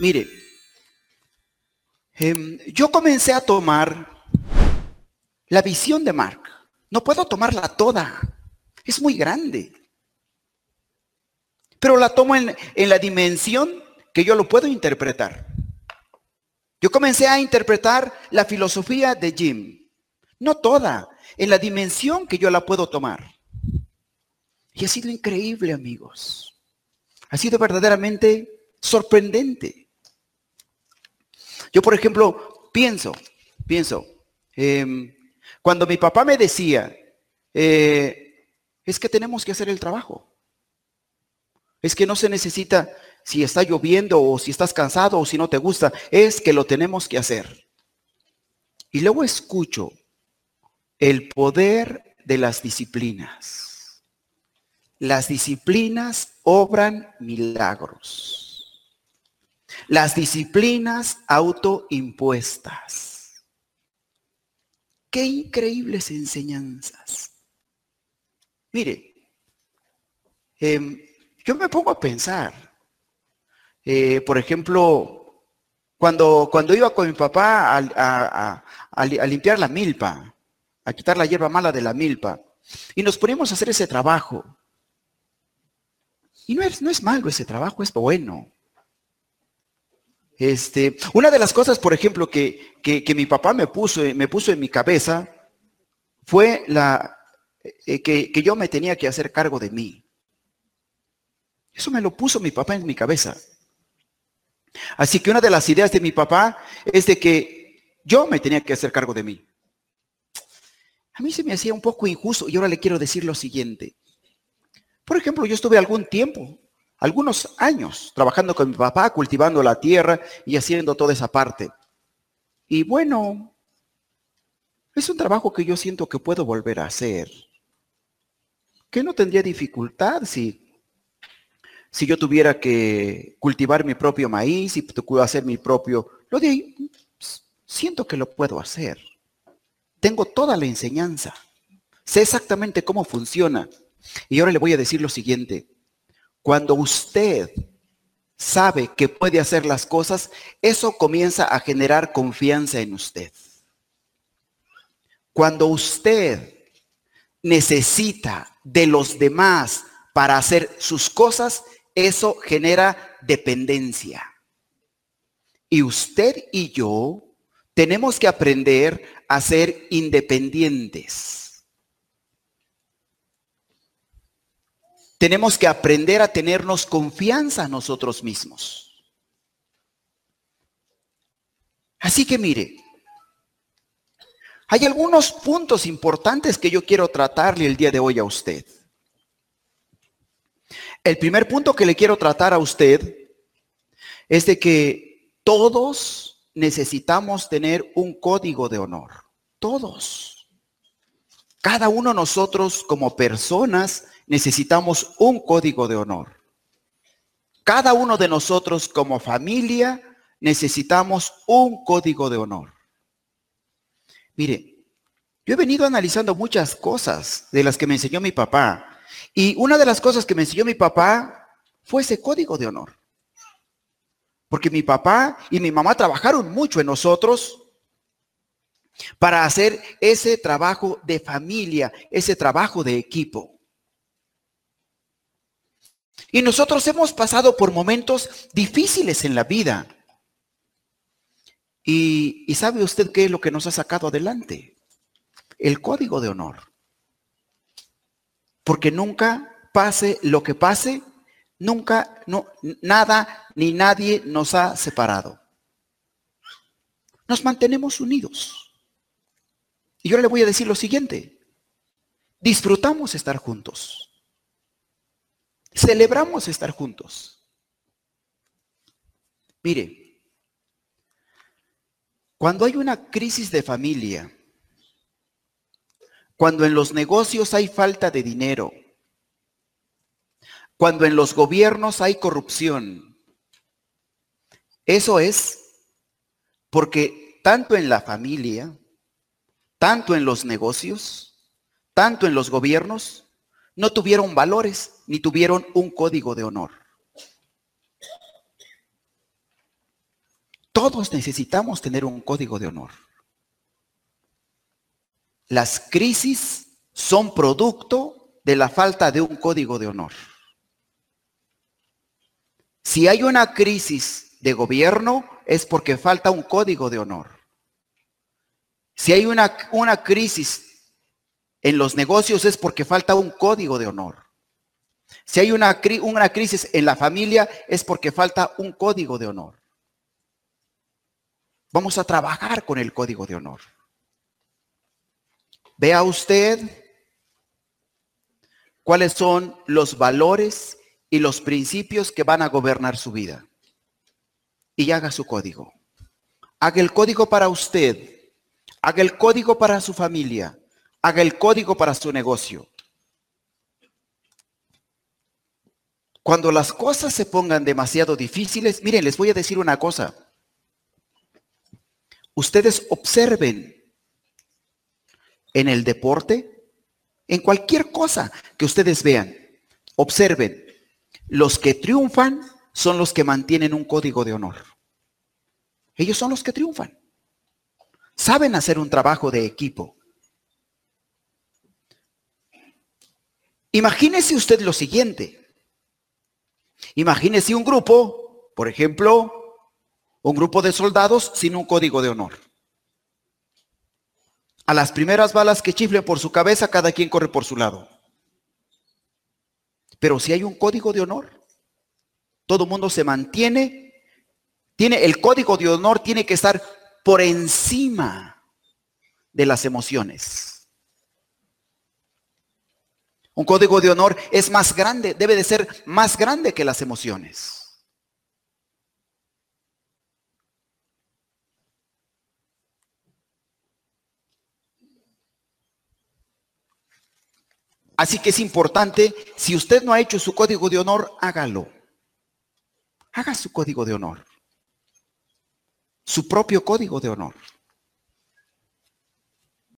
Mire, em, yo comencé a tomar la visión de Mark. No puedo tomarla toda. Es muy grande. Pero la tomo en, en la dimensión que yo lo puedo interpretar. Yo comencé a interpretar la filosofía de Jim. No toda, en la dimensión que yo la puedo tomar. Y ha sido increíble, amigos. Ha sido verdaderamente sorprendente. Yo, por ejemplo, pienso, pienso, em, cuando mi papá me decía, eh, es que tenemos que hacer el trabajo. Es que no se necesita si está lloviendo o si estás cansado o si no te gusta, es que lo tenemos que hacer. Y luego escucho el poder de las disciplinas. Las disciplinas obran milagros. Las disciplinas autoimpuestas. Qué increíbles enseñanzas. Mire, em, yo me pongo a pensar, eh, por ejemplo, cuando, cuando iba con mi papá a, limpiar la milpa, a quitar la hierba mala de la milpa, y nos poníamos a hacer ese trabajo. Y no es, no es malo ese trabajo, es bueno. Este, una de las cosas, por ejemplo, que, que, mi papá me puso, me puso en mi cabeza fue la, eh, que, que yo me tenía que hacer cargo de mí. Eso me lo puso mi papá en mi cabeza. Así que una de las ideas de mi papá es de que yo me tenía que hacer cargo de mí. A mí se me hacía un poco injusto y ahora le quiero decir lo siguiente. Por ejemplo, yo estuve algún tiempo, algunos años, trabajando con mi papá, cultivando la tierra y haciendo toda esa parte. Y bueno, es un trabajo que yo siento que puedo volver a hacer. Que no tendría dificultad si si yo tuviera que cultivar mi propio maíz y hacer mi propio, lo de ahí, siento que lo puedo hacer. Tengo toda la enseñanza. Sé exactamente cómo funciona. Y ahora le voy a decir lo siguiente. Cuando usted sabe que puede hacer las cosas, eso comienza a generar confianza en usted. Cuando usted necesita de los demás para hacer sus cosas, eso genera dependencia. Y usted y yo tenemos que aprender a ser independientes. Tenemos que aprender a tenernos confianza nosotros mismos. Así que mire, hay algunos puntos importantes que yo quiero tratarle el día de hoy a usted. El primer punto que le quiero tratar a usted es de que todos necesitamos tener un código de honor. Todos. Cada uno de nosotros como personas necesitamos un código de honor. Cada uno de nosotros como familia necesitamos un código de honor. Mire, yo he venido analizando muchas cosas de las que me enseñó mi papá y una de las cosas que me enseñó mi papá fue ese código de honor. Porque mi papá y mi mamá trabajaron mucho en nosotros para hacer ese trabajo de familia, ese trabajo de equipo. Y nosotros hemos pasado por momentos difíciles en la vida. Y, sabe usted qué es lo que nos ha sacado adelante? El código de honor. Porque nunca pase lo que pase, nunca, no, nada ni nadie nos ha separado. Nos mantenemos unidos. Y yo le voy a decir lo siguiente. Disfrutamos estar juntos. Celebramos estar juntos. Mire, cuando hay una crisis de familia, cuando en los negocios hay falta de dinero, cuando en los gobiernos hay corrupción. Eso es porque tanto en la familia, tanto en los negocios, tanto en los gobiernos, no tuvieron valores ni tuvieron un código de honor. Todos necesitamos tener un código de honor. Las crisis son producto de la falta de un código de honor. Si hay una crisis de gobierno, es porque falta un código de honor. Si hay una, una crisis en los negocios, es porque falta un código de honor. Si hay una, una crisis en la familia, es porque falta un código de honor. Vamos a trabajar con el código de honor. Vea usted cuáles son los valores y los principios que van a gobernar su vida. Y haga su código. Haga el código para usted. Haga el código para su familia. Haga el código para su negocio. Cuando las cosas se pongan demasiado difíciles, miren, les voy a decir una cosa. Ustedes observen en el deporte, en cualquier cosa que ustedes vean, observen, los que triunfan son los que mantienen un código de honor. Ellos son los que triunfan. Saben hacer un trabajo de equipo. Imagínese usted lo siguiente. Imagínese un grupo, por ejemplo, un grupo de soldados sin un código de honor. A las primeras balas que chiflen por su cabeza, cada quien corre por su lado. Pero si hay un código de honor, todo mundo se mantiene, tiene el código de honor tiene que estar por encima de las emociones. Un código de honor es más grande, debe de ser más grande que las emociones. Así que es importante, si usted no ha hecho su código de honor, hágalo. Haga su código de honor. Su propio código de honor.